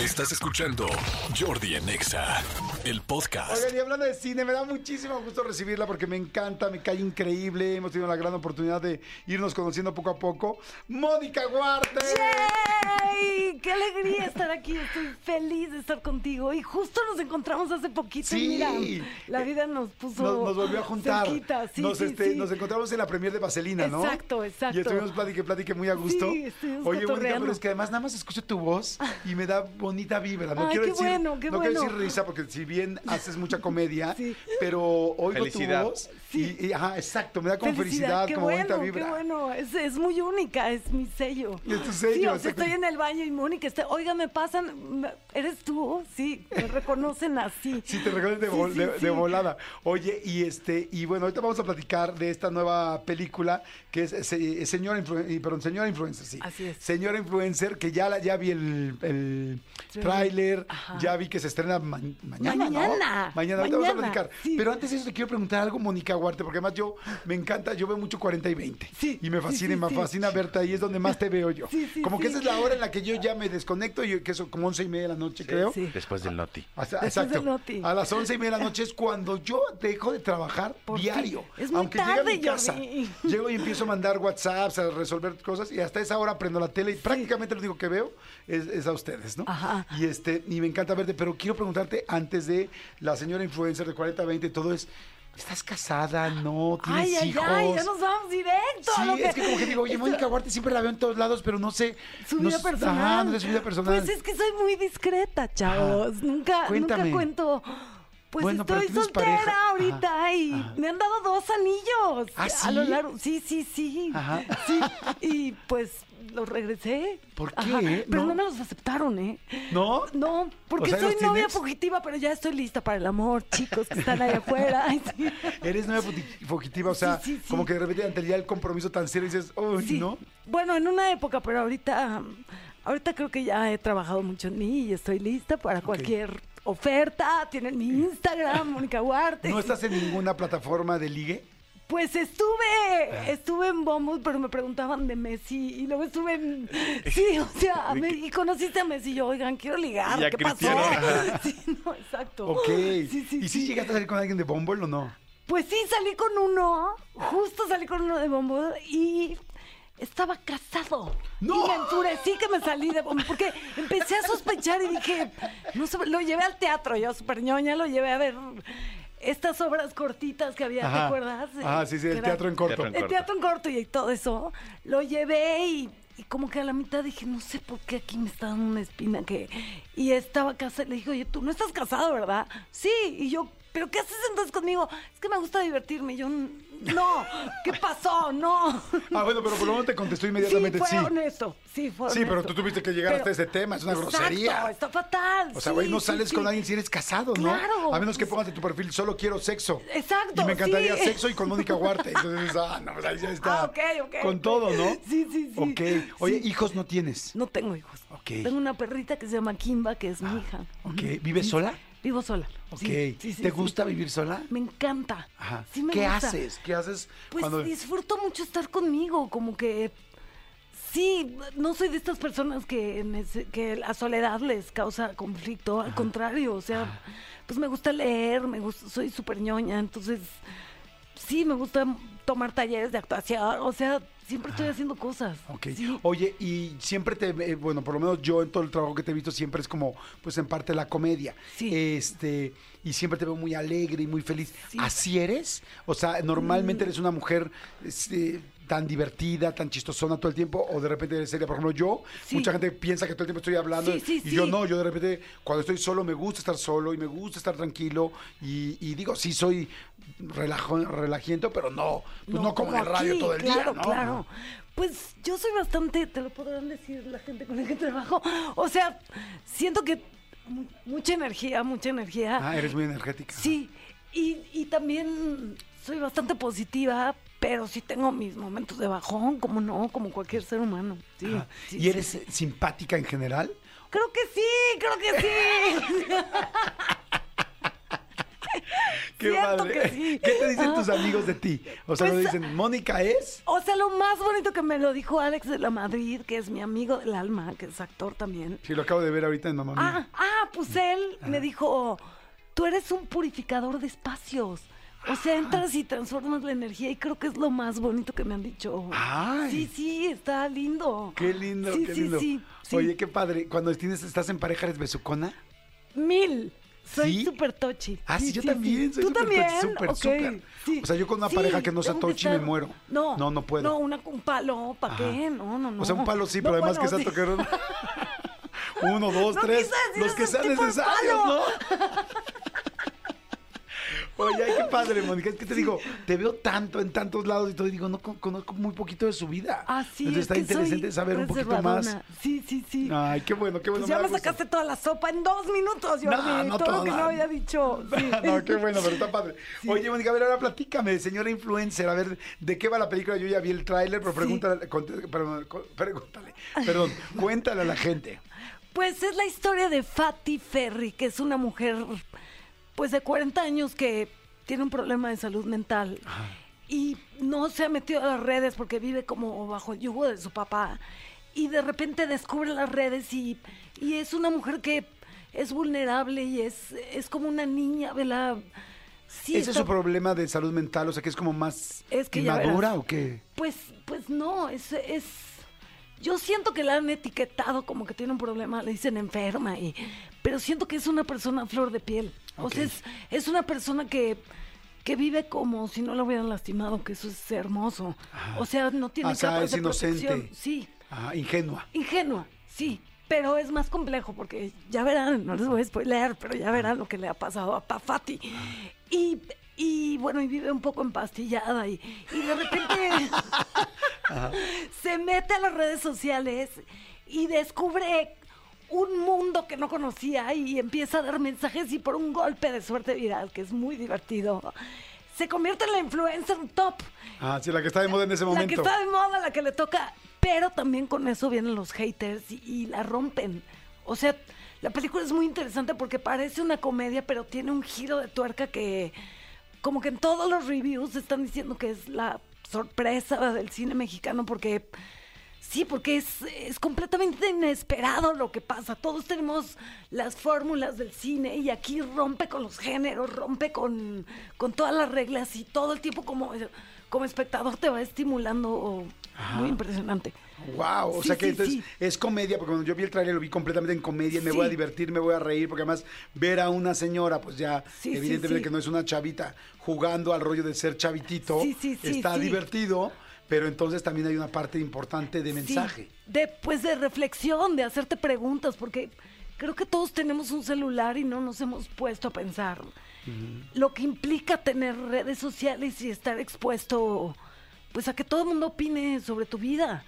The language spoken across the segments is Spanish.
Estás escuchando Jordi en Exa, el podcast. Oigan, y hablando de cine, me da muchísimo gusto recibirla porque me encanta, me cae increíble. Hemos tenido la gran oportunidad de irnos conociendo poco a poco. ¡Mónica Guarte! ¡Yay! ¡Qué alegría estar aquí! Estoy feliz de estar contigo. Y justo nos encontramos hace poquito. Sí. Mira, la vida nos puso. Nos, nos volvió a juntar. cerquita. Sí, nos, sí, este, sí. nos encontramos en la premier de Vaselina, ¿no? Exacto, exacto. Y estuvimos platique, platique muy a gusto. Sí, Oye, Mónica, pero es que además nada más escucho tu voz y me da bonita vibra. No Ay, quiero qué decir, bueno, qué no quiero decir risa porque si bien haces mucha comedia, Sí. pero oigo Felicidad. tu voz Sí. y, y, ajá, exacto, me da como felicidad, qué como bueno, bonita vibra. Qué bueno, es, es muy única, es mi sello. Y es tu sello, Sí, o sea, estoy en el baño y Mónica está, oiga, me pasan, ¿eres tú? Sí, me reconocen así. Sí, te recuerdo de, Sí, vol- sí, de- de sí. volada. Oye, y este, y bueno, ahorita vamos a platicar de esta nueva película que es eh, se- Señora Influ- perdón, Señora Influencer, sí. Así es. Señora Influencer, que ya la, ya vi el. Tráiler, ya vi que se estrena ma- mañana, ¿no? Mañana. Mañana, ahorita vamos a Mañana, platicar. sí. Pero antes de eso te quiero preguntar algo, Mónica Huarte, porque además yo me encanta, yo veo mucho 40 y 20. Sí, Y me fascina, sí, y me sí. fascina verte ahí, es donde más te veo yo. Sí, sí, como que sí. esa es la hora en la que yo ya me desconecto, y que eso como once y media de la noche, creo. Sí. Después del noti. O sea, Después Exacto. del noti. A las once y media de la noche es cuando yo dejo de trabajar Por diario. Es muy Aunque llegue a mi tarde, casa, Jordi. llego y empiezo a mandar WhatsApps, a resolver cosas y hasta esa hora prendo la tele y prácticamente lo único que veo es, es a ustedes, ¿no? Ajá. Y este y me encanta verte, pero quiero preguntarte antes de la señora influencer de 40-20 todo es ¿Estás casada? ¿No? ¿Tienes Ay, ay, hijos? ay, ya nos vamos directo. Sí, es que como que digo, oye, Esto- Mónica Huarte siempre la veo en todos lados, pero no sé. Su no vida sé- personal. Ajá, no sé su vida personal. Pues es que soy muy discreta, chavos. Nunca, Cuéntame. nunca cuento. Pues Bueno, estoy soltera pareja. ahorita Ajá, y ajá. me han dado dos anillos. ¿Ah, A lo sí? largo. Sí, sí, sí. Ajá. Sí. Y pues los regresé. ¿Por qué? Ajá, Pero No. no. me los aceptaron, ¿eh? ¿No? No, porque O sea, soy ¿los novia fugitiva, pero ya estoy lista para el amor, chicos que están allá afuera. Ay, sí. Eres fugi- fugitiva, o sea, Sí, sí, sí. como que de repente ante ya el compromiso tan serio dices, uy, Sí. ¿no? Bueno, en una época, pero ahorita, ahorita creo que ya he trabajado mucho en mí y estoy lista para cualquier oferta. Tienen mi Instagram, Mónica Huarte. ¿No estás en ninguna plataforma de ligue? Pues estuve, estuve en Bumble, pero me preguntaban de Messi y luego estuve en... Sí, o sea, me- y conociste a Messi y yo, oigan, quiero ligar, ¿qué pasó? Sí, no, exacto. Ok. Sí, sí, ¿Y si sí. llegaste a salir con alguien de Bumble o no? Pues sí, salí con uno, justo salí con uno de Bumble y estaba casado. ¡No! Y me enfurecí que me salí de porque empecé a sospechar y dije, no sé, lo llevé al teatro, yo súper ñoña, lo llevé a ver estas obras cortitas que había, ¿te Ajá. acuerdas? Ah, sí, sí, el teatro en corto. El teatro en corto y todo eso. Lo llevé y, y como que a la mitad dije, no sé por qué aquí me está dando una espina que... Y estaba casada, le dije, oye, tú no estás casado, ¿verdad? Sí, y yo, ¿pero qué haces entonces conmigo? Es que me gusta divertirme. Y yo, no, ¿qué pasó? No. Ah, bueno, pero por lo menos te contestó inmediatamente sí, sí. fue honesto. Sí, fue Sí, pero honesto. tú tuviste que llegar hasta ese tema, es una Exacto, grosería. está fatal. O sea, sí, güey, no sales sí. con alguien si eres casado, ¿no? Claro. A menos que pongas en tu perfil, solo quiero sexo. Exacto, Y me encantaría sexo y con Mónica Huarte. Entonces ah, no, pues ahí ya está. Ah, ok, ok, Con todo, ¿no? Sí, sí, sí. Ok. Oye, hijos no tienes. No tengo hijos. Ok. Tengo una perrita que se llama Kimba, que es mi hija. Ok. ¿Vives sola? Vivo sola. Ok. Sí, sí, sí, ¿Te sí. gusta vivir sola? Me encanta. Ajá. Me ¿Qué gusta. haces? ¿Qué haces Pues cuando disfruto mucho estar conmigo, como que sí, no soy de estas personas que, que la soledad les causa conflicto, al contrario, o sea, pues me gusta leer, me gusta, soy súper ñoña, entonces sí, me gusta tomar talleres de actuación, o sea, siempre estoy haciendo cosas. Ok. Sí. Oye, y siempre te, eh, bueno, por lo menos yo en todo el trabajo que te he visto siempre es como, pues en parte la comedia. Sí. Este, y siempre te veo muy alegre y muy feliz. Sí. Mm. ¿Así eres? O sea, normalmente eres una mujer este, tan divertida, tan chistosona todo el tiempo, o de repente eres seria. Por ejemplo, yo, Sí. mucha gente piensa que todo el tiempo estoy hablando Sí, sí, y yo no, yo de repente cuando estoy solo me gusta estar solo y me gusta estar tranquilo y, y digo, sí soy relajo, relajiento, pero no, pues no, como, en el radio todo el claro, día, ¿no? Claro, Pues yo soy bastante, te lo podrán decir la gente con la que trabajo. O sea, siento que mu- mucha energía, mucha energía. Ah, eres muy energética. Sí, y, y también soy bastante positiva, pero sí tengo mis momentos de bajón, como no, como cualquier ser humano. Sí, ¿Y eres sí. eh, simpática en general? Creo que sí, creo que sí. ¿Qué Siento que sí. ¿Qué te dicen Ah. tus amigos de ti? O sea, Pues, ¿no dicen, Mónica es? O sea, lo más bonito que me lo dijo Alex de la Madrid, que es mi amigo del alma, que es actor también. Sí, lo acabo de ver ahorita en Mamá Ah, Mía. ah, pues él me dijo, tú eres un purificador de espacios. O sea, entras y transformas la energía y creo que es lo más bonito que me han dicho. Ay. Sí, sí, está lindo. Qué lindo, Sí, qué sí, lindo. sí, sí. Oye, qué padre. Cuando tienes, estás en pareja, ¿eres besucona? Mil. Soy ¿Sí? súper tochi. Ah, sí, yo también, soy ¿Tú súper también? tochi, súper. O sea, yo con una pareja que no sea tochi me muero. No, No, no puedo. No, una, un palo, ¿para qué? No, no, no. O sea, un palo sí, No, pero además bueno, que sea toquero. Uno, dos, No tres. Los que sean necesarios. ¿no? Oye, ay, qué padre, Mónica. Es que te digo, te veo tanto en tantos lados y todo, y digo, no con- conozco muy poquito de su vida. Ah, sí, Entonces es está interesante saber un poquito más. Sí, sí, sí. Ay, qué bueno, qué bueno. Pues ya me sacaste toda la sopa en dos minutos, Jordi. No, no todo lo que no había dicho. Sí. no, qué bueno, pero está padre. Oye, Mónica, a ver, ahora platícame, señora influencer, a ver, ¿de qué va la película? Yo ya vi el tráiler, pero pregúntale, perdón, pregúntale, perdón, cuéntale a la gente. Pues es la historia de Fatty Ferry, que es una mujer pues de 40 años que tiene un problema de salud mental y no se ha metido a las redes porque vive como bajo el yugo de su papá y de repente descubre las redes y, y es una mujer que es vulnerable y es, es como una niña, ¿verdad? Sí, ¿Ese es su problema de salud mental? O sea, que es como más Es que inmadura o qué? Pues, pues no, es, es. Yo siento que la han etiquetado como que tiene un problema, le dicen enferma, y, pero siento que es una persona a flor de piel. O sea, Ok. es, es una persona que, que vive como si no la hubieran lastimado, que eso es hermoso. O sea, no tiene O sea, capas es de inocente. protección. Sí, Ah, ingenua. ingenua, sí. Pero es más complejo porque ya verán, no les voy a spoiler, pero ya verán lo que le ha pasado a Pafati. Y, y bueno, y vive un poco empastillada y, y de repente se mete a las redes sociales y descubre un mundo que no conocía y empieza a dar mensajes y por un golpe de suerte viral, que es muy divertido, se convierte en la influencer top. Ah, sí, la que está de moda en ese La que momento. está de moda, la que le toca. Pero también con eso vienen los haters y, y la rompen. O sea, la película es muy interesante porque parece una comedia, pero tiene un giro de tuerca que, como que en todos los reviews están diciendo que es la sorpresa del cine mexicano porque. Sí, porque es, es completamente inesperado lo que pasa. Todos tenemos las fórmulas del cine y aquí rompe con los géneros, rompe con, con todas las reglas y todo el tiempo como, como espectador te va estimulando. Muy impresionante. Wow, o Sí, sea que sí, entonces sí. es comedia, porque cuando yo vi el tráiler lo vi completamente en comedia, y me voy a divertir, me voy a reír, porque además ver a una señora, pues ya evidentemente que no es una chavita jugando al rollo de ser chavitito, está divertido, pero entonces también hay una parte importante de mensaje. Sí, de, pues de reflexión, de hacerte preguntas, porque creo que todos tenemos un celular y no nos hemos puesto a pensar lo que implica tener redes sociales y estar expuesto pues a que todo el mundo opine sobre tu vida.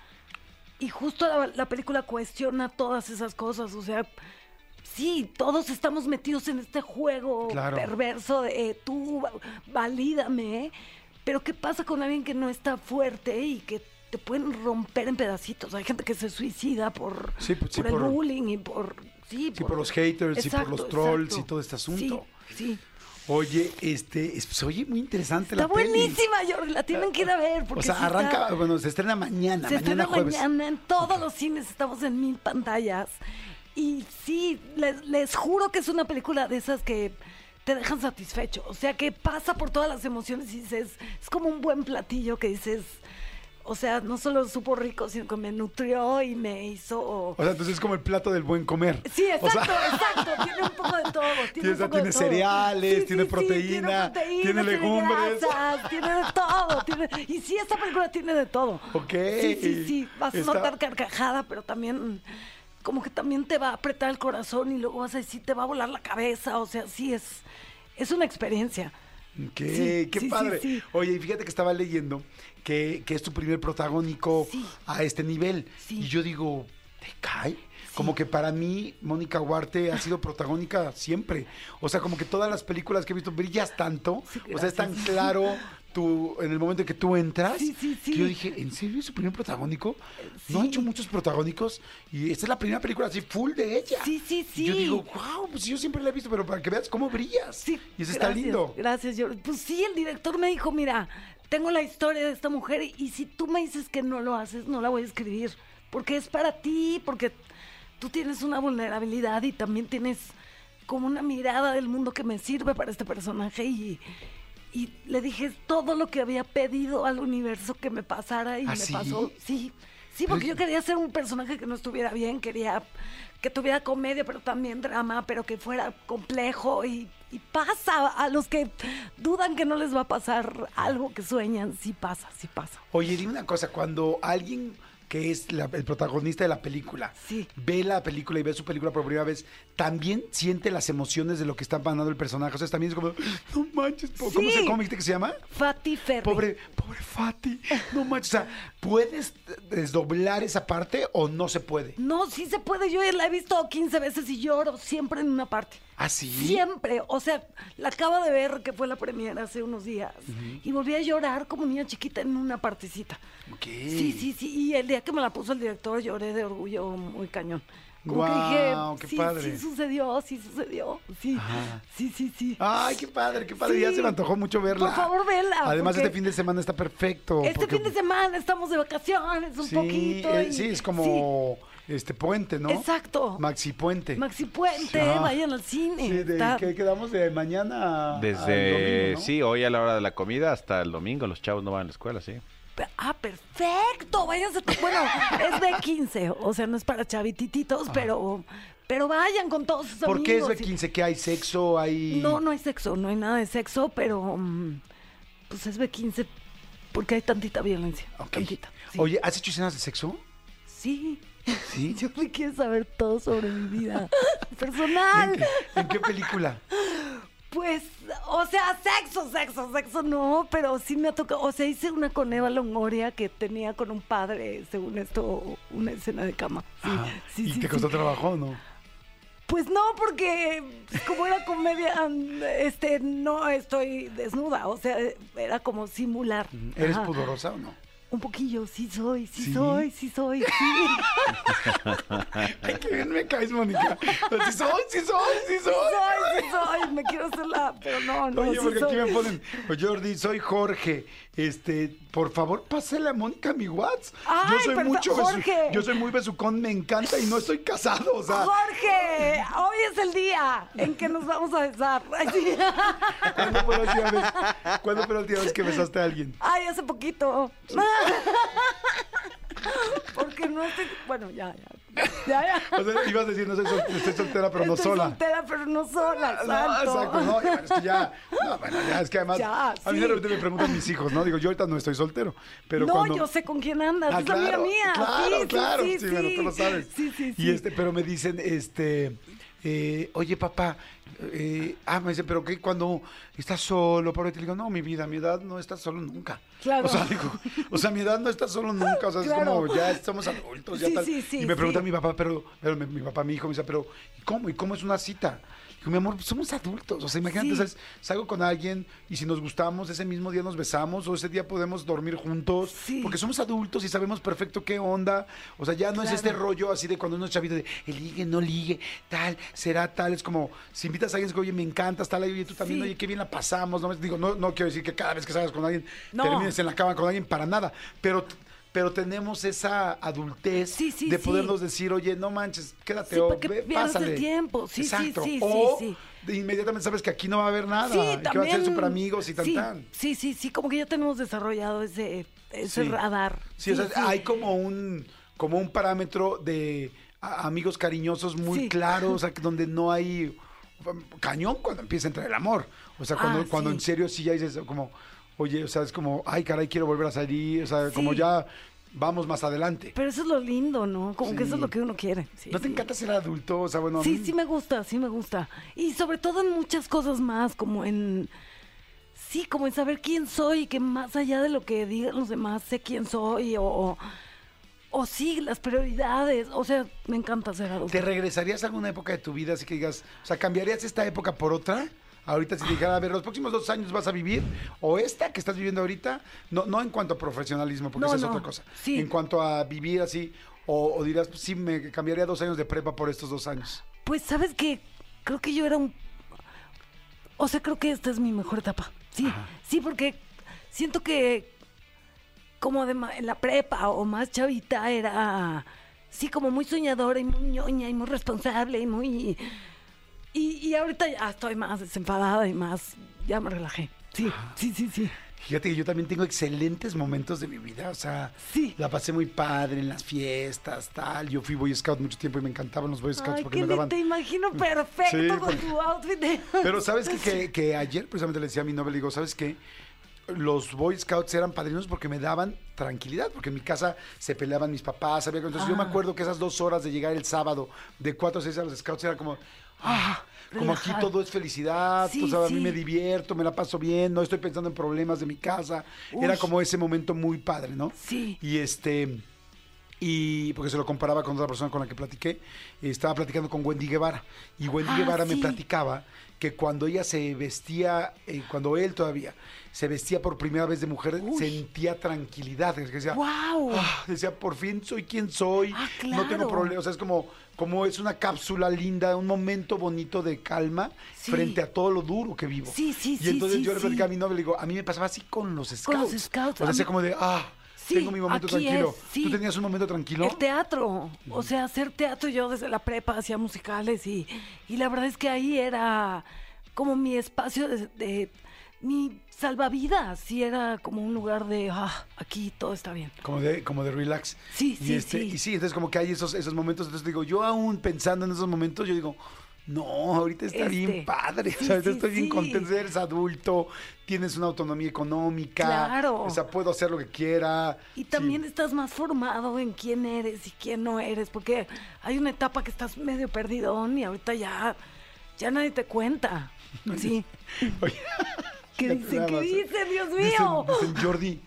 Y justo la, la película cuestiona todas esas cosas, o sea, sí, todos estamos metidos en este juego Claro. perverso de eh, tú va- valídame, pero ¿qué pasa con alguien que no está fuerte y que te pueden romper en pedacitos? Hay gente que se suicida por, Sí, pues, sí, por el por- bullying y por... Sí, Sí, por los haters y por los trolls exacto. y todo este asunto. Sí, sí. Oye, este, es- pues, oye, muy interesante Está la peli. buenísima, Jordi, la tienen que ir a ver. Porque O sea, sí está- arranca, bueno, se estrena mañana, Se mañana estrena jueves. mañana en todos los cines, estamos en mil pantallas. Y sí, les, les juro que es una película de esas que te dejan satisfecho. O sea, que pasa por todas las emociones y dices, es como un buen platillo que dices, o sea, no solo supo rico, sino que me nutrió y me hizo... O sea, entonces es como el plato del buen comer. Sí, O sea, exacto, exacto. Tiene un poco de todo. Tiene, Tiene- un poco tiene de todo. cereales, Sí, tiene sí, sí, proteína, tiene, tiene legumbres. grasas, tiene de todo. tiene- y sí, esta película tiene de todo. Ok. Sí, sí, sí. Vas a notar carcajada, pero también como que también te va a apretar el corazón y luego vas a decir, te va a volar la cabeza. O sea, sí, es, es una experiencia. ¿Qué? Sí, qué sí, padre. sí. Oye, y fíjate que estaba leyendo que, que es tu primer protagónico a este nivel. Y yo digo, ¿te cae? Como que para mí, Mónica Huarte ha sido protagónica siempre. O sea, como que todas las películas que he visto brillas tanto. O sea, es tan claro tú, en el momento en que tú entras. Sí, sí, sí. Que yo dije, ¿en serio es su primer protagónico? No ha Sí. hecho muchos protagónicos. Y esta es la primera película así full de ella. Sí, sí, Y yo sí. digo, wow, pues yo siempre la he visto, pero para que veas cómo brillas. Sí, y eso está lindo. Gracias, yo. Pues sí, el director me dijo, mira, tengo la historia de esta mujer y si tú me dices que no lo haces, no la voy a escribir. Porque es para ti, porque tú tienes una vulnerabilidad y también tienes como una mirada del mundo que me sirve para este personaje y... Y le dije todo lo que había pedido al universo que me pasara y ¿Ah, me sí? pasó. Sí, sí, porque yo quería ser un personaje que no estuviera bien, quería que tuviera comedia, pero también drama, pero que fuera complejo y, y pasa. A los que dudan que no les va a pasar algo que sueñan, sí pasa, sí pasa. Oye, dime una cosa, cuando alguien que es la- el protagonista de la película Sí. ve la película y ve su película por primera vez, también siente las emociones de lo que está pasando el personaje. O sea, también es como, no manches, ¿cómo, se, Sí. ¿cómo dijiste que se llama? Fati Ferri. Pobre, pobre Fati, no manches. O sea, ¿puedes desdoblar esa parte o no se puede? No, sí se puede. Yo la he visto 15 veces y lloro siempre en una parte. ¿Ah, sí? Siempre. O sea, la acabo de ver que fue la premiera hace unos días. Y volví a llorar como niña chiquita en una partecita. Ok. Sí, sí, sí. Y el día que me la puso el director lloré de orgullo muy cañón. Como Guau, que qué sí, padre. sí sucedió, sí sucedió. Sí, Ajá. sí, sí, sí. Ay, qué padre, qué padre. Ya se me antojó mucho verla. Por favor, vela, Además, porque- este fin de semana está perfecto. este porque- fin de semana estamos de vacaciones un sí, poquito. eh, y- sí, es como este puente, ¿no? Exacto. Maxi Puente. Maxi Puente, vayan al cine. Sí, de, Está- ¿qué quedamos de mañana Desde, domingo, ¿no? sí, hoy a la hora de la comida hasta el domingo. Los chavos no van a la escuela, sí. Ah, perfecto. Váyanse. Bueno, es de 15, o sea, no es para chavitititos, pero, pero vayan con todos sus ¿Por qué es amigos. de 15? ¿Qué hay sexo? ¿Hay...? No, no hay sexo, no hay nada de sexo, pero mm, pues es B15 porque hay tantita violencia. Ok. Tantita. Sí. Oye, ¿has hecho escenas de sexo? Sí. Sí. Yo le quiero saber todo sobre mi vida personal. ¿En qué, en qué película? Pues, o sea, sexo, sexo, sexo no, pero sí me ha tocado. O sea, hice una con Eva Longoria que tenía con un padre, según esto, una escena de cama. Sí, Ajá. sí, ¿Y sí, te costó trabajo o no? Pues no, porque como era comedia, este, no estoy desnuda. O sea, era como simular. ¿Eres Ajá. pudorosa o no? Un poquillo, sí soy, sí, ¿Sí? soy, sí soy, sí. Ay, qué bien me caes, Mónica. Sí soy, sí soy, sí Sí soy. soy, sí soy. Me quiero hacerla, pero no, no, Oye, sí porque aquí soy. me ponen, "Oye, Jordi, soy Jorge. Este, por favor, pásale a Mónica mi WhatsApp. yo soy perdón, mucho Jorge. yo soy muy besucón, me encanta y no estoy casado, o sea, Jorge, hoy es el día en que nos vamos a besar. Ay, sí. ¿cuándo fue la última vez? ¿Cuándo fue la última vez que besaste a alguien? Ay, hace poquito. Porque no estoy. Bueno, ya, ya. Ya, ya. O sea, ibas a decir, no soy sol- estoy soltera, pero no Estoy sola. soltera, pero no sola. No, Exacto. no, ya, es que ya, no, bueno, ya, es que además, Ya, a mí de repente me preguntan mis hijos, ¿no? Digo, yo ahorita no estoy soltero, pero no, cuando... yo sé con quién andas. Ah, es amiga claro, mía. Claro, sí, claro. Sí, Sí, sí, bueno, tú lo sabes. Sí, sí, sí. Y este, pero me dicen, este, eh, oye, papá, eh, ah, me dice, pero qué cuando estás solo, por te digo, no, mi vida, mi edad no está solo nunca. Claro. O sea, digo, o sea, mi edad no está solo nunca. O sea, Claro. es como ya somos adultos, ya Sí, tal. sí, sí, y me pregunta mi papá, pero, pero mi, mi papá, mi hijo, me dice, pero ¿y cómo? ¿Y cómo es una cita? Digo, mi amor, somos adultos. O sea, imagínate, Sí. ¿sabes? salgo con alguien y si nos gustamos, ese mismo día nos besamos o ese día podemos dormir juntos. Sí. Porque somos adultos y sabemos perfecto qué onda. O sea, ya no es este rollo así de cuando uno es chavito de el ligue, no ligue, tal, será tal. Es como, si invitas a alguien, es que, oye, me encantas, tal, oye, tú también, Sí. oye, qué bien la pasamos. No, digo, no, no quiero decir que cada vez que salgas con alguien No. termines en la cama con alguien, para nada. Pero pero tenemos esa adultez Sí, sí, de podernos decir, oye, no manches, quédate o ve, pierdes el pásale. tiempo. Sí, sí, Exacto. sí, o inmediatamente sabes que aquí no va a haber nada, Sí, y que van a ser súper amigos y tan sí, tan. Sí, sí, sí, como que ya tenemos desarrollado ese, ese Sí. radar. Sí, o sea, hay como un, como un parámetro de amigos cariñosos muy claro, o sea, donde no hay um, cañón cuando empieza a entrar el amor. O sea, cuando, Ah, cuando en serio sí ya dices como, oye, o sea, es como, ay, caray, quiero volver a salir, o sea, como ya vamos más adelante. Pero eso es lo lindo, ¿no? Como que eso es lo que uno quiere. Sí, ¿No te sí. encanta ser adulto? O sea, bueno, Sí, mí- sí me gusta, sí me gusta. Y sobre todo en muchas cosas más, como en... Sí, como en saber quién soy y que más allá de lo que digan los demás, sé quién soy o... O sí, las prioridades. O sea, me encanta ser adulto. ¿Te regresarías a alguna época de tu vida así que digas, o sea, cambiarías esta época por otra? Ahorita si te dijera, a ver, los próximos dos años vas a vivir, o esta que estás viviendo ahorita, no, no en cuanto a profesionalismo, porque No, esa es otra cosa. sí. En cuanto a vivir así, o, o dirás, sí, me cambiaría dos años de prepa por estos dos años. Pues, ¿sabes qué? Creo que yo era un... O sea, creo que esta es mi mejor etapa. Sí, sí, porque siento que como de ma- en la prepa o más chavita era... Sí, como muy soñadora y muy ñoña y muy responsable y muy... Y, y ahorita ya estoy más desenfadada y más... Ya me relajé. Sí, sí, sí, sí. Fíjate que yo también tengo excelentes momentos de mi vida, o sea, Sí. la pasé muy padre en las fiestas, tal. Yo fui Boy Scout mucho tiempo y me encantaban los Boy Scouts Ay, porque me daban... te imagino perfecto Sí, con tu outfit de... Pero sabes que, que, que ayer precisamente le decía a mi novia, le digo, ¿sabes qué? Los Boy Scouts eran padrinos porque me daban tranquilidad, porque en mi casa se peleaban mis papás, había entonces yo me Ah. acuerdo que esas dos horas de llegar el sábado de 4 a 6 a los Scouts era como, ah, como aquí todo es felicidad, Sí, o sea, a mí sí. me divierto, me la paso bien, no estoy pensando en problemas de mi casa, era como ese momento muy padre, ¿no? Sí. Y este, y porque se lo comparaba con otra persona con la que platiqué, estaba platicando con Wendy Guevara, y Wendy Ah, Guevara me platicaba que cuando ella se vestía, eh, cuando él todavía se vestía por primera vez de mujer, Uy. sentía tranquilidad, decía, ¡Guau! "Ah", decía, por fin soy quien soy, Ah, no tengo claro. problemas, o sea, es como, como es una cápsula linda, un momento bonito de calma Sí. frente a todo lo duro que vivo. Sí, sí, y sí, entonces sí, yo le platicaba a mi novia, le digo, a mí me pasaba así con los scouts. Con los scouts, O sea, como de, ah, Sí, tengo mi momento tranquilo. es, sí. ¿Tú tenías un momento tranquilo? El teatro, o sea, hacer teatro yo desde la prepa hacía musicales y, y la verdad es que ahí era como mi espacio de, de- mi salvavidas, sí era como un lugar de, ah, aquí todo está bien. Como de, como de relax. Sí, y sí, este, sí. Y sí, entonces como que hay esos, esos momentos. Entonces digo, yo aún pensando en esos momentos, yo digo, no, ahorita está Este, bien padre. sí, o sea, ahorita sí, estoy bien sí. contento, eres adulto, tienes una autonomía económica. Claro. O sea, puedo hacer lo que quiera. Y también estás más formado en quién eres y quién no eres, porque hay una etapa que estás medio perdidón y ahorita ya, ya nadie te cuenta. Sí. Oye, ¿Qué nada ¿Qué dicen? Dios mío. dicen, Jordi,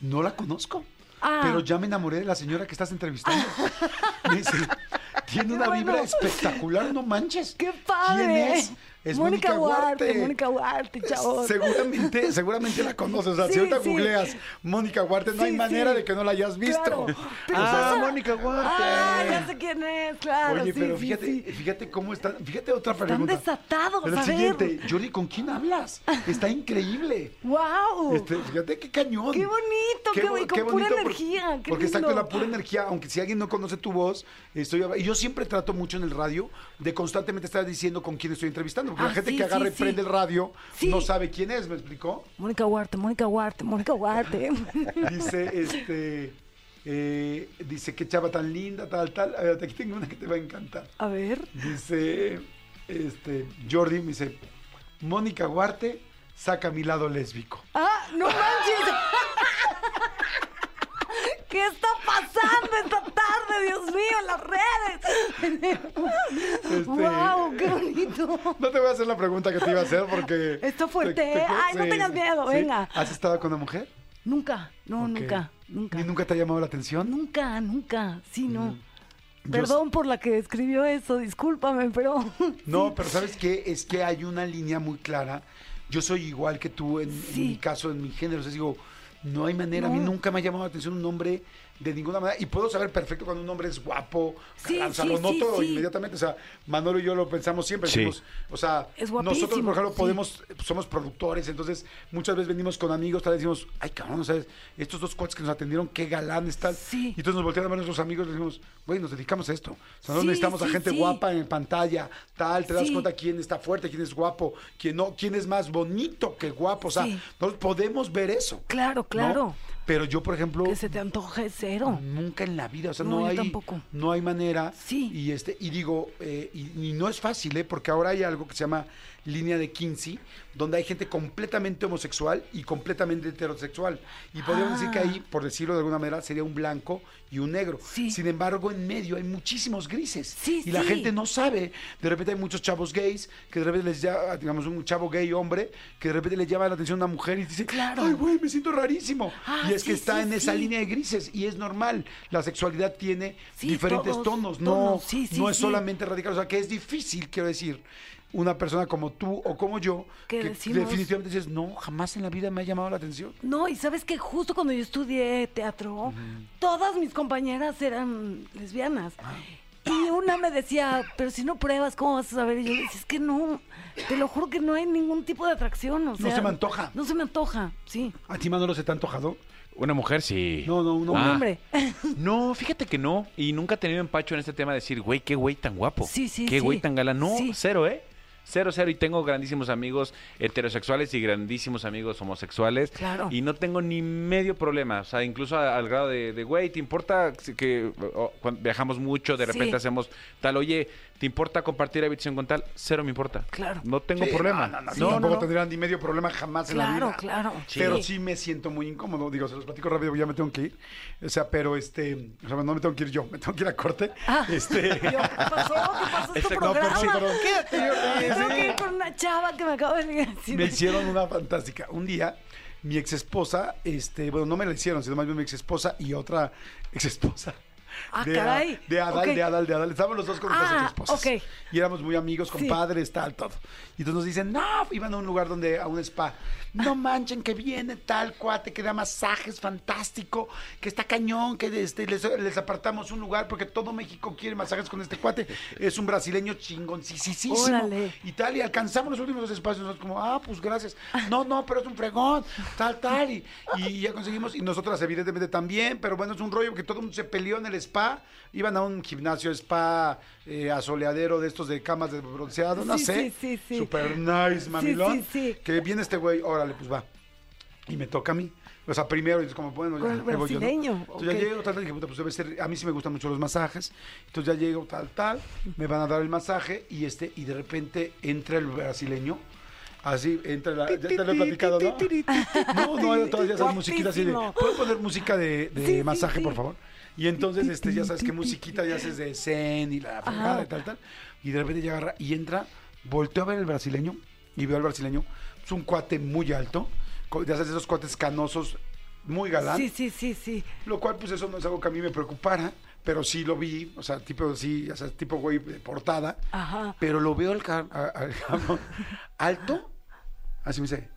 no la conozco. Ah. Pero ya me enamoré de la señora que estás entrevistando. Me dice, tiene una vibra espectacular, no manches. ¡Qué padre! ¿Quién es? Es Mónica Huarte. Mónica Huarte, chavos. Seguramente, seguramente la conoces. O sea, Sí, si ahorita sí. googleas Mónica Huarte, no hay manera de que no la hayas visto. Claro. Pero Ah, esa- Mónica Huarte. Ah, ya sé quién es, claro. Oye, pero fíjate, fíjate cómo están. Fíjate otra Están pregunta. desatados, Pero a el ver. siguiente, Jordi, ¿con quién hablas? Está increíble. ¡Wow! Este, fíjate qué cañón. Qué bonito, qué y con pura por- energía, qué porque lindo. la pura energía, aunque si alguien no conoce tu voz, estoy y yo siempre trato mucho en el radio de constantemente estar diciendo con quién estoy entrevistando, porque Ah, la gente sí, que agarra sí, y prende sí. el radio no sabe quién es, ¿me explicó? Mónica Huarte, Mónica Huarte, Mónica Huarte. Dice, este, eh, dice, qué chava tan linda, tal, tal. A ver, aquí tengo una que te va a encantar. A ver. Dice, este, Jordi, me dice, Mónica Huarte saca mi lado lésbico. ¡Ah, no manches! ¿Qué está pasando tarde, Dios mío, las redes? Este, ¡Wow! ¡Qué bonito! No te voy a hacer la pregunta que te iba a hacer porque... Está fuerte, ¿eh? Ay, no tengas miedo, venga. ¿Has estado con una mujer? Nunca, no, nunca, nunca. ¿Y nunca te ha llamado la atención? Nunca, nunca, sí, no. Perdón por la que escribió eso, discúlpame, pero... No, pero ¿sabes qué? Es que hay una línea muy clara. Yo soy igual que tú en, mi caso, en mi género. O sea, digo, no hay manera. A mí nunca me ha llamado la atención un hombre de ninguna manera. Y puedo saber perfecto cuando un hombre es guapo. Sí, o sea, sí, lo sí, noto sí. inmediatamente. O sea, Manolo y yo lo pensamos siempre. Sí. decimos, o sea, Es nosotros, por ejemplo, sí. podemos, somos productores. Entonces, muchas veces venimos con amigos. Tal vez decimos, ay, cabrón, ¿sabes? Estos dos cuates que nos atendieron, qué galanes, tal. Sí. Y entonces nos voltean a ver nuestros amigos y decimos, güey, nos dedicamos a esto. O sea, no Sí, necesitamos a gente sí. guapa en pantalla, tal, te das cuenta quién está fuerte, quién es guapo, quién no, quién es más bonito que guapo. O sea, Sí. nosotros podemos ver eso. Claro, ¿no? claro. Pero yo, por ejemplo, Que se te antoje nunca en la vida, o sea, No, hay, tampoco. no hay manera. Sí. Y este, y digo, eh, y, y no es fácil, ¿eh? Porque ahora hay algo que se llama línea de Kinsey, donde hay gente completamente homosexual y completamente heterosexual. Y podríamos decir que Ah. ahí, por decirlo de alguna manera, sería un blanco y un negro. Sí. Sin embargo, en medio hay muchísimos grises. Sí, y la gente no sabe. De repente hay muchos chavos gays que de repente les llama, digamos, un chavo gay hombre, que de repente le llama la atención a una mujer y dice, Claro. ay, güey, me siento rarísimo. Ah, y es que está en esa línea de grises y es normal. La sexualidad tiene Sí, diferentes todos, tonos, no, tonos, sí, sí, no es solamente radical. O sea, que es difícil, quiero decir, una persona como tú o como yo, Que decimos- definitivamente dices, no, jamás en la vida me ha llamado la atención. No, y sabes que justo cuando yo estudié teatro, todas mis compañeras eran lesbianas. Ah. Y una me decía, pero si no pruebas, ¿cómo vas a saber? Y yo le decía, es que no, te lo juro que no hay ningún tipo de atracción. O No se me antoja. No se me antoja, sí. ¿A ti, Manolo, se te ha antojado? Una mujer sí. No, no, un Un hombre. Ah. hombre. No, fíjate que no. Y nunca he tenido empacho en este tema de decir, güey, qué güey tan guapo. Sí, sí, Qué sí. güey tan galán. No, Sí. cero, ¿eh? Cero, cero. Y tengo grandísimos amigos heterosexuales y grandísimos amigos homosexuales. Claro. Y no tengo ni medio problema. O sea, incluso a- al grado de, de, güey, ¿te importa si- que o, cuando viajamos mucho, de repente Sí. hacemos tal, oye, ¿te importa compartir habitación con tal? Cero me importa. Claro. No tengo Sí, problema. No, no, no, No, no, tampoco no. tendrían ni medio problema jamás en la Claro, vida. claro. Pero Sí. sí me siento muy incómodo. Digo, se los platico rápido, ya me tengo que ir. O sea, pero este. O sea, no me tengo que ir yo, me tengo que ir a corte. Ah. Este. Yo, ¿Qué pasó? ¿Qué pasó? Ese- ¿Tu no, programa? pero sí, perdón. Quédate. Sí, Tengo sí. que ir con una chava que me acaba de decir. me hicieron una fantástica. Un día, mi ex esposa, este, bueno, no me la hicieron, sino más bien mi ex esposa y otra ex esposa. Ah, de, caray. De Adal, Ok. de Adal, de Adal. Estábamos los dos con nuestras Ah, esposas. ok. Y éramos muy amigos, Sí. compadres, tal, todo. Y entonces nos dicen, no, iban a un lugar donde, a un spa. No manchen que viene tal cuate que da masajes fantástico, que está cañón, que este, les, les apartamos un lugar porque todo México quiere masajes con este cuate. Es un brasileño chingoncísimo. Órale. Y tal, y alcanzamos los últimos dos espacios. Nosotros como, ah, pues gracias. No, no, pero es un fregón, tal, tal. Y, y ya conseguimos, y nosotras evidentemente también, pero bueno, es un rollo que todo el mundo se peleó en el spa. Iban a un gimnasio spa eh, asoleadero de estos de camas de bronceado, no Sí, sé. sí, sí. Super nice, mamilón. sí, sí. Que viene este güey, órale, pues va. Y me toca a mí. O sea, primero, y es como, bueno, ya, voy yo, ¿no? ya llego, tal, tal, dije, puta, pues debe ser, a mí sí me gustan mucho los masajes. Entonces ya llego, tal, tal, me van a dar el masaje y este, y de repente entra el brasileño. Así, entra la, ya te lo he platicado, ¿no? No, no, todavía esas musiquitas así de. ¿puedo poner música de, de Sí, sí, masaje, sí. por favor? Y entonces, este, ya sabes qué musiquita ya haces de zen y la fregada y tal, tal. Y de repente ya agarra y entra, volteo a ver el brasileño y veo al brasileño. Es un cuate muy alto, ya sabes, esos cuates canosos, muy galán. Sí, sí, sí, sí. Lo cual, pues eso no es algo que a mí me preocupara, pero sí lo vi, o sea, tipo sí, o sea, tipo güey de portada. Ajá. Pero lo veo al, al cabrón alto, así me dice.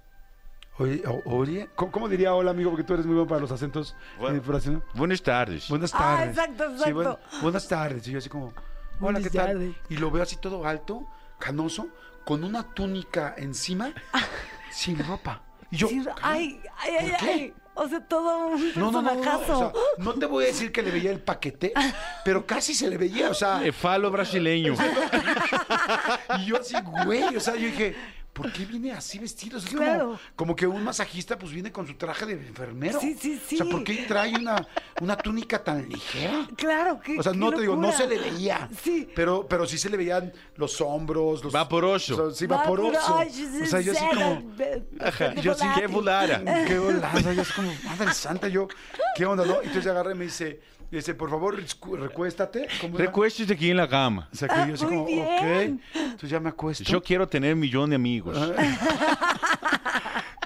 Oye, oye, ¿cómo, diría hola, amigo? Porque tú eres muy bueno para los acentos Bueno. eh. Buenas tardes. Buenas Ah, tardes. exacto, Sí, buen- exacto. buenas tardes. Y yo así como, hola, Buenas ¿qué tal? tardes. Y lo veo así todo alto, canoso, con una túnica encima, sin ropa. Y yo, Sí, ay, ay, ay, ¿por qué? ay. O sea, todo un no, no, no, no, o sea, no te voy a decir que le veía el paquete, pero casi se le veía, o sea, Eh, falo brasileño. y yo así, güey, o sea, yo dije, ¿por qué viene así vestido? O sea, es Claro. como, como que un masajista pues viene con su traje de enfermero. Sí, sí, O sea, sí. ¿por qué trae una, una túnica tan ligera? Claro, que O sea, no te digo, no se le veía. Sí. Pero, pero sí se le veían los hombros. Los, Vaporoso. o sea, sí, vaporoso. Ay, O sea, yo así como... Ajá, yo sí, qué volara. Qué volada, yo así como, madre santa, yo, ¿qué onda, no? Y entonces agarré y me dice, dice, por favor, recu- recuéstate. ¿Cómo era? Recuéstate aquí en la cama. O sea, que yo así muy como, bien. ok. Entonces ya me acuesto. Yo quiero tener un millón de amigos.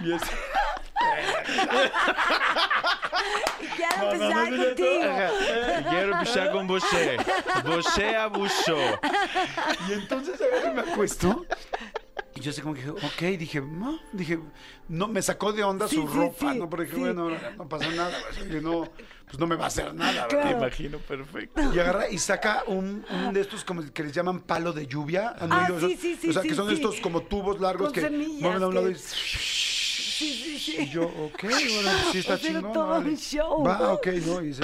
Y este- Quiero empezar no, no, contigo. Quiero empezar con você. Você abusó. Y entonces agarro y me acuesto. Y yo así como que dije, ok, dije, no, dije, no, me sacó de onda Sí, su sí, ropa, sí, ¿no? Porque dije, sí. bueno, no pasa nada, yo no, pues no me va a hacer nada, ¿verdad? Claro. imagino perfecto. Y agarra y saca un, un de estos como que les llaman palo de lluvia. ¿Han Ah, sí, sí, sí, O sea, sí, que son sí. estos como tubos largos Con que mueven a un lado que- y... Sí, sí, sí. Y yo, ok, bueno, sí está chingón. todo un show. Va, ok, ¿no? Y, se-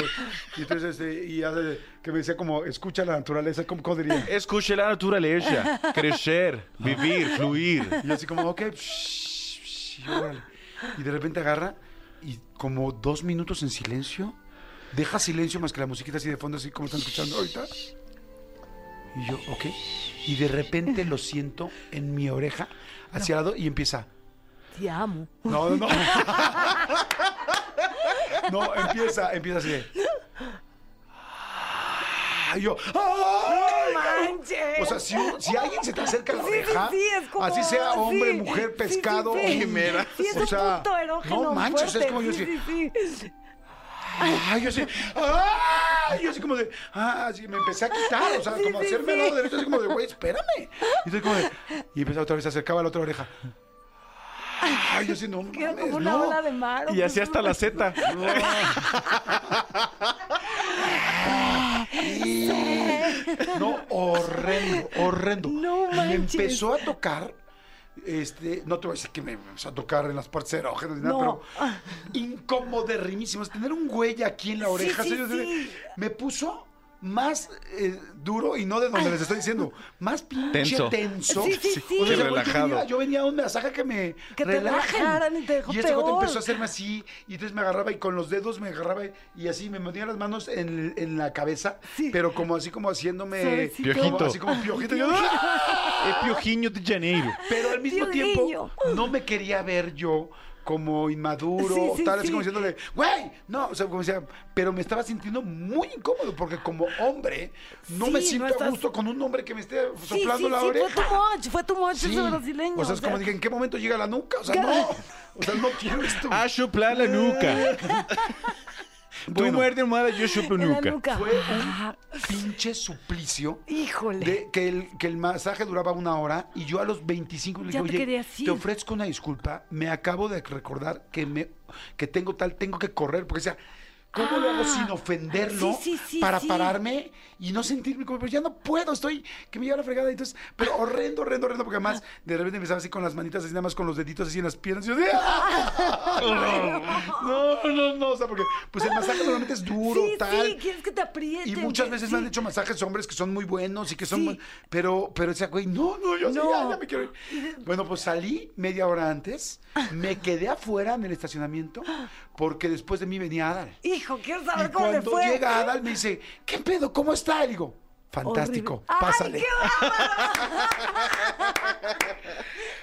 y entonces, este, y hace, que me decía como, escucha la naturaleza, ¿cómo, cómo diría? Escuche la naturaleza. Crecer, vivir, fluir. Y así como, ok, psh, psh, y órale. Y de repente agarra y como dos minutos en silencio, deja silencio más que la musiquita así de fondo, así como están escuchando ahorita. Y yo, ok. Y de repente lo siento en mi oreja, hacia el lado, y empieza. Te amo. No, no, no. No, empieza, empieza así de. Y yo, ¡ay! cabrón! manches! O sea, si, si alguien se te acerca a la Sí, sí, oreja, sí, así sea hombre, mujer, pescado o quimera. O sea, no manches, fuerte, es como yo sí, así, sí, sí. Ay, yo así, ¡ay! Yo así como de, ah, así me empecé a quitar, o sea, como hacerme al lado derecho, así como de, güey, espérame. Y entonces como de, y empezaba otra vez, se acercaba a la otra oreja. Ay, yo así, no mames, como una no. ola de mar. Y así hasta la Z. No, horrendo, horrendo. No Y empezó a tocar, este, no te voy a decir que me empezó a tocar en las partes erógenas ni nada, No. pero incomodérrimísimo. Es Tener un güey aquí en la oreja, sí, sí. me puso más eh, duro y no de donde les estoy diciendo, más pinche Tenso. tenso. Sí, sí, sí. O sea, yo relajado. venía- Yo venía a un masaje que me Que te y te dejó Y este peor. empezó a hacerme así, y entonces me agarraba y con los dedos me agarraba y así me metía las manos en, en la cabeza, Sí. pero como así como haciéndome como- Piojito. así como piojito. Yo, ¡ah! Es Piojiño de Janeiro. pero al mismo Piojiño. tiempo no me quería ver yo como inmaduro, Sí, sí, tal, así sí. como diciéndole, güey, no, o sea, como decía, pero me estaba sintiendo muy incómodo porque como hombre no Sí, me no siento a estás- gusto con un hombre que me esté soplando sí, la sí, oreja. fue too much, fue too much Sí. ese brasileño. O sea, es como dije, ¿en qué momento llega la nuca? O sea, no. O sea, no quiero esto. A chuplar la nuca. Tú Bueno. muerde almohada, yo la nuca. nuca. Fue un pinche suplicio. Híjole. De que, el, que el masaje duraba una hora y yo a los 25 le dije, te oye, querías ir". te ofrezco una disculpa, me acabo de recordar que me que tengo tal, tengo que correr, porque decía, ¿cómo lo hago Ah, sin ofenderlo sí, sí, sí, para pararme y no sentirme como, pues ya no puedo, estoy, que me lleva la fregada, entonces, pero horrendo, horrendo, horrendo, porque además de repente empezaba así con las manitas así nada más con los deditos así en las piernas y yo decía, no, no, no, o sea, porque pues el masaje normalmente es duro, tal. sí, quieres que te aprieten. Y muchas veces me han hecho masajes hombres que son muy buenos y que son... Muy- Pero, pero decía, güey, no, no, yo No. ya, ya me quiero ir. Bueno, pues salí media hora antes, me quedé afuera en el estacionamiento porque después de mí venía Adal. Hijo, quiero Y saber cómo le cuando fue. llega Adal me dice, ¿qué pedo? ¿Cómo está? Y digo, fantástico, Horrible. ¡Ay, pásale. qué!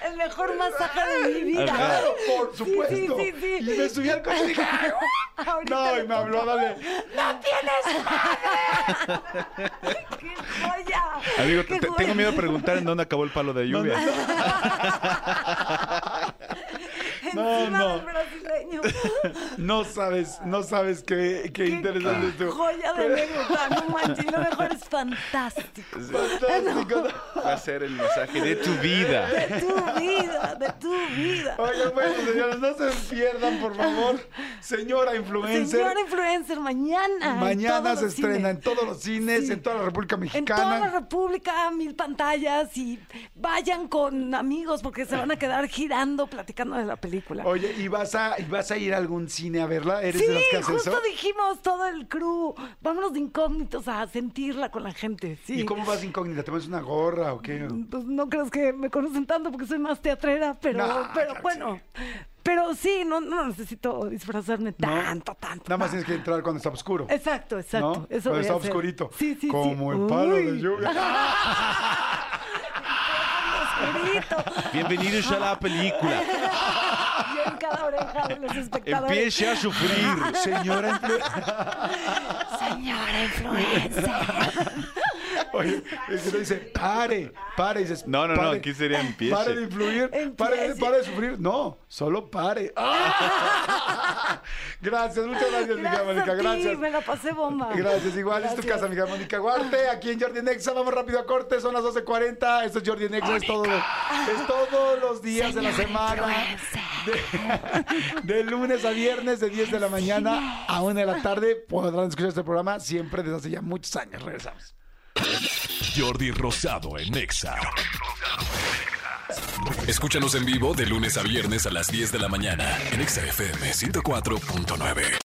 El mejor masaje de mi vida. Claro, por supuesto. Sí, sí, sí. Y me subí al coche y no, le y me habló de, ¡no tienes ¡Qué joya! Amigo, ¡Qué te- joya! tengo miedo de preguntar en dónde acabó el palo de lluvia. No, Encima no. del brasileño. No sabes, no sabes qué, qué interesante esto. Joya de anécdota, no manches, lo mejor es fantástico. Fantástico. Va a ser el masaje de tu vida. De tu vida, de tu vida. Oigan, bueno, señores, no se pierdan, por favor. Señora influencer. Señora influencer, mañana. Mañana se estrena cines. en todos los cines, Sí. en toda la República En toda la Mexicana. República, mil pantallas y vayan con amigos porque se van a quedar girando platicando de la película. Oye, ¿y vas, a, ¿y vas a ir a algún cine a verla? ¿Eres Sí, de las que hace justo eso? dijimos todo el crew. Vámonos de incógnitos a sentirla con la gente. Sí. ¿Y cómo vas de incógnita? ¿Te pones una gorra o qué? Pues no crees que me conocen tanto porque soy más teatrera, pero, pero claro bueno. Pero sí, no, no necesito disfrazarme ¿No? tanto, tanto. Nada más tienes que entrar cuando está oscuro. Exacto, exacto. ¿no? Eso cuando está hacer. oscurito. Sí, sí, sí. Como el palo de Uy. lluvia. Oscurito. Bienvenidos a la película. Oreja de los espectadores. Empiece a sufrir. Señora influencer. Señora influencer. Oye, el que dice, pare, pare. Y dices, No, no, no, aquí sería empiece. Pare de influir, pare, pare de sufrir. No, solo pare. Gracias, muchas gracias, mi querida Gracias Mónica. Gracias. me la pasé bomba. Gracias, igual es tu casa, mi querida Mónica Guarte, aquí en Jordi Nexa, vamos rápido a corte, son las 12.40, esto es Jordi Nexa, es todo, es todos los días de la semana, de, de lunes a viernes, de 10 de la mañana a 1 de la tarde, podrán escuchar este programa siempre desde hace ya muchos años, regresamos. Jordi Rosado en Nexa. Escúchanos en vivo de lunes a viernes a las 10 de la mañana en Nexa FM 104.9.